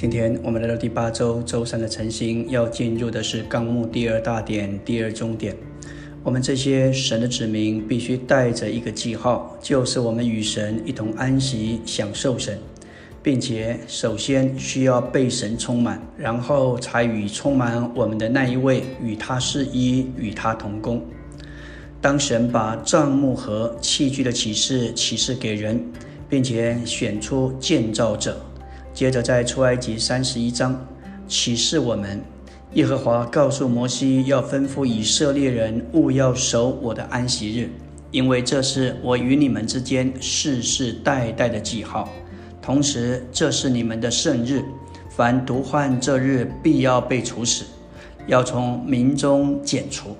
今天我们来到第八周周三的晨星，要进入的是纲目第二大点第二中点。我们这些神的子民必须带着一个记号，就是我们与神一同安息、享受神，并且首先需要被神充满，然后才与充满我们的那一位与他是一、与他同工。当神把帐幕和器具的启示启示给人，并且选出建造者。接着，在出埃及三十一章启示我们，耶和华告诉摩西，要吩咐以色列人勿要守我的安息日，因为这是我与你们之间世世代代的记号。同时，这是你们的圣日，凡独患这日，必要被处死，要从民中剪除。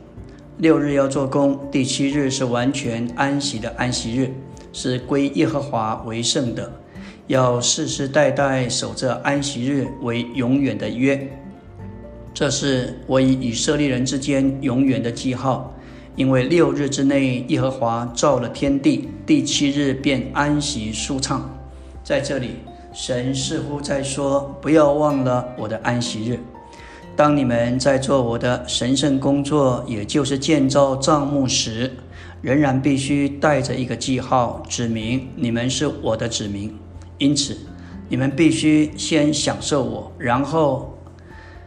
六日要做工，第七日是完全安息的安息日，是归耶和华为圣的。要世世代代守着安息日为永远的约，这是我与以色列人之间永远的记号。因为六日之内，耶和华造了天地，第七日便安息舒畅。在这里，神似乎在说：不要忘了我的安息日。当你们在做我的神圣工作，也就是建造帐幕时，仍然必须带着一个记号，指明你们是我的子民。因此，你们必须先享受我，然后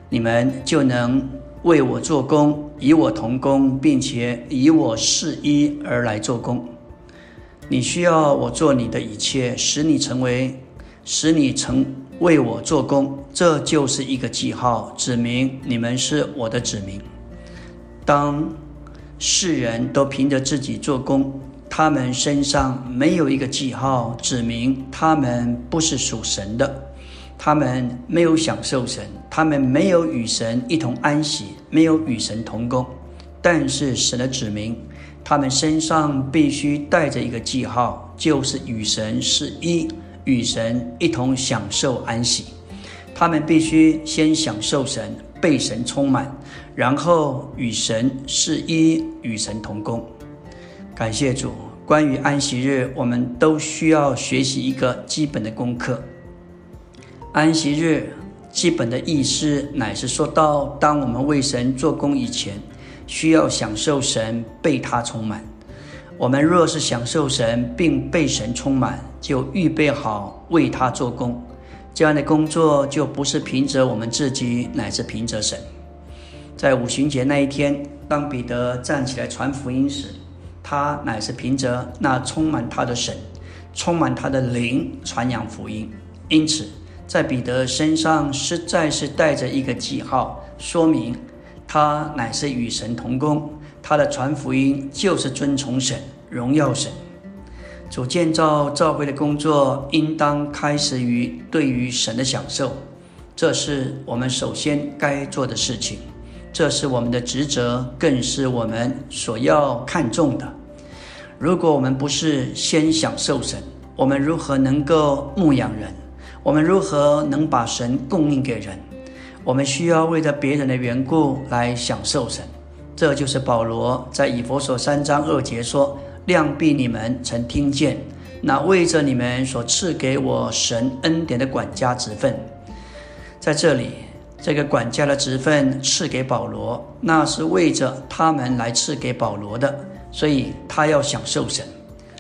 你们就能为我做工，与我同工，并且以我是一而来做工。你需要我做你的一切，使你成为，使你成为我做工。这就是一个记号，指明你们是我的子民。当世人都凭着自己做工。他们身上没有一个记号，指明他们不是属神的。他们没有享受神，他们没有与神一同安息，没有与神同工。但是神的指明，他们身上必须带着一个记号，就是与神是一，与神一同享受安息。他们必须先享受神，被神充满，然后与神是一，与神同工。感谢主。关于安息日，我们都需要学习一个基本的功课。安息日基本的意思乃是说到，当我们为神做工以前，需要享受神被他充满。我们若是享受神并被神充满，就预备好为他做工。这样的工作就不是凭着我们自己，乃是凭着神。在五旬节那一天，当彼得站起来传福音时，他乃是凭着那充满他的神，充满他的灵传扬福音。因此，在彼得身上实在是带着一个记号，说明他乃是与神同工。他的传福音就是遵从神、荣耀神。主建造教会的工作，应当开始于对于神的享受，这是我们首先该做的事情。这是我们的职责，更是我们所要看重的。如果我们不是先享受神，我们如何能够牧养人？我们如何能把神供应给人？我们需要为着别人的缘故来享受神。这就是保罗在以佛所三章二节说：“量必你们曾听见，那为着你们所赐给我神恩典的管家职分。”在这里。这个管家的职分赐给保罗，那是为着他们来赐给保罗的，所以他要享受神。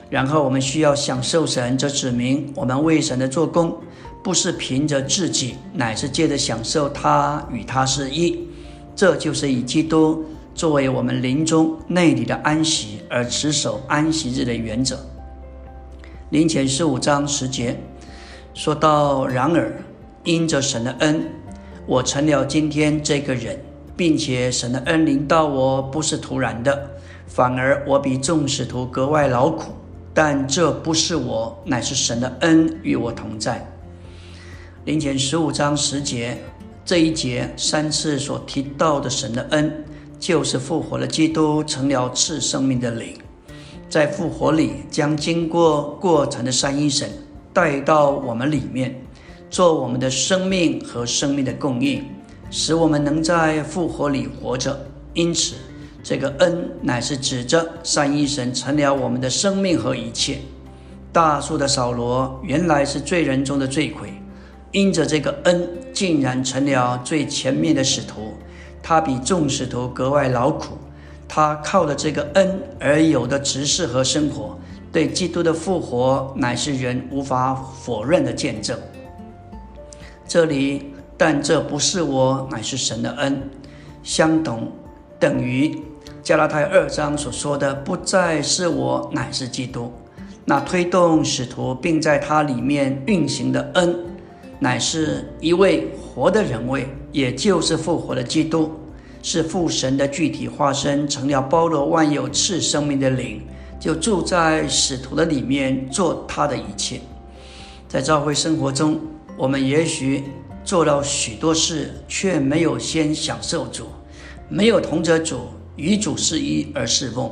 然后我们需要享受神，这指明我们为神的做工，不是凭着自己，乃是借着享受他与他是一。这就是以基督作为我们临终内里的安息而持守安息日的原则。临前十五章十节说到：然而因着神的恩。我成了今天这个人，并且神的恩临到我不是突然的，反而我比众使徒格外劳苦。但这不是我，乃是神的恩与我同在。灵前十五章十节这一节三次所提到的神的恩，就是复活了基督成了赐生命的灵，在复活里将经过过程的三一神带到我们里面。做我们的生命和生命的供应，使我们能在复活里活着。因此，这个恩乃是指着三一神成了我们的生命和一切。大树的扫罗原来是罪人中的罪魁，因着这个恩，竟然成了最前面的使徒。他比众使徒格外劳苦，他靠着这个恩而有的执事和生活，对基督的复活乃是人无法否认的见证。这里，但这不是我，乃是神的恩，相同等于加拉太二章所说的，不再是我，乃是基督。那推动使徒并在他里面运行的恩，乃是一位活的人位，也就是复活的基督，是父神的具体化身，成了包罗万有赐生命的灵，就住在使徒的里面，做他的一切。在教会生活中，我们也许做了许多事，却没有先享受主，没有同着主与主是一而侍奉。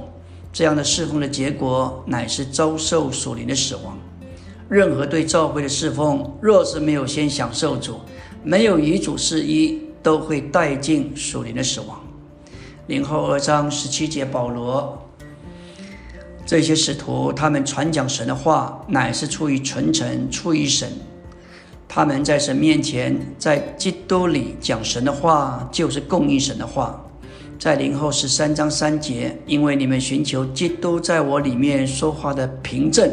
这样的侍奉的结果，乃是遭受属灵的死亡。任何对教会的侍奉，若是没有先享受主，没有与主是一，都会带进属灵的死亡。零后二章十七节，保罗这些使徒，他们传讲神的话，乃是出于纯诚，出于神。他们在神面前，在基督里讲神的话，就是供应神的话。在零后十三章三节，因为你们寻求基督在我里面说话的凭证，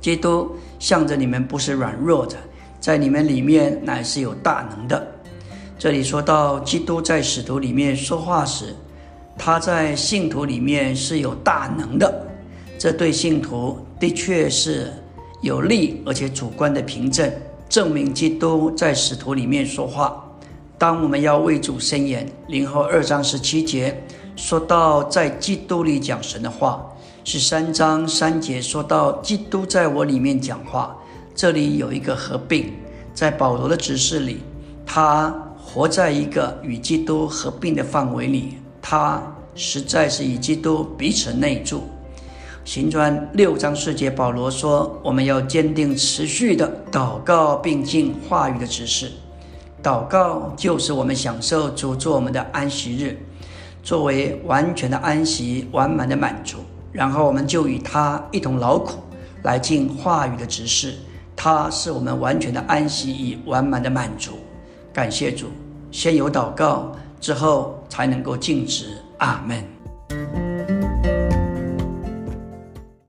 基督向着你们不是软弱的，在你们里面乃是有大能的。这里说到基督在使徒里面说话时，他在信徒里面是有大能的，这对信徒的确是有利而且主观的凭证，证明基督在使徒里面说话。当我们要为主申言，零后二章十七节说到在基督里讲神的话，是三章三节说到基督在我里面讲话。这里有一个合并，在保罗的指示里，他活在一个与基督合并的范围里，他实在是与基督彼此内住。行传六章四节，保罗说：“我们要坚定持续的祷告，并进话语的指示。”祷告就是我们享受主做我们的安息日，作为完全的安息、完满的满足。然后我们就与他一同劳苦，来尽话语的指示。他是我们完全的安息与完满的满足。感谢主，先有祷告，之后才能够尽职。阿门。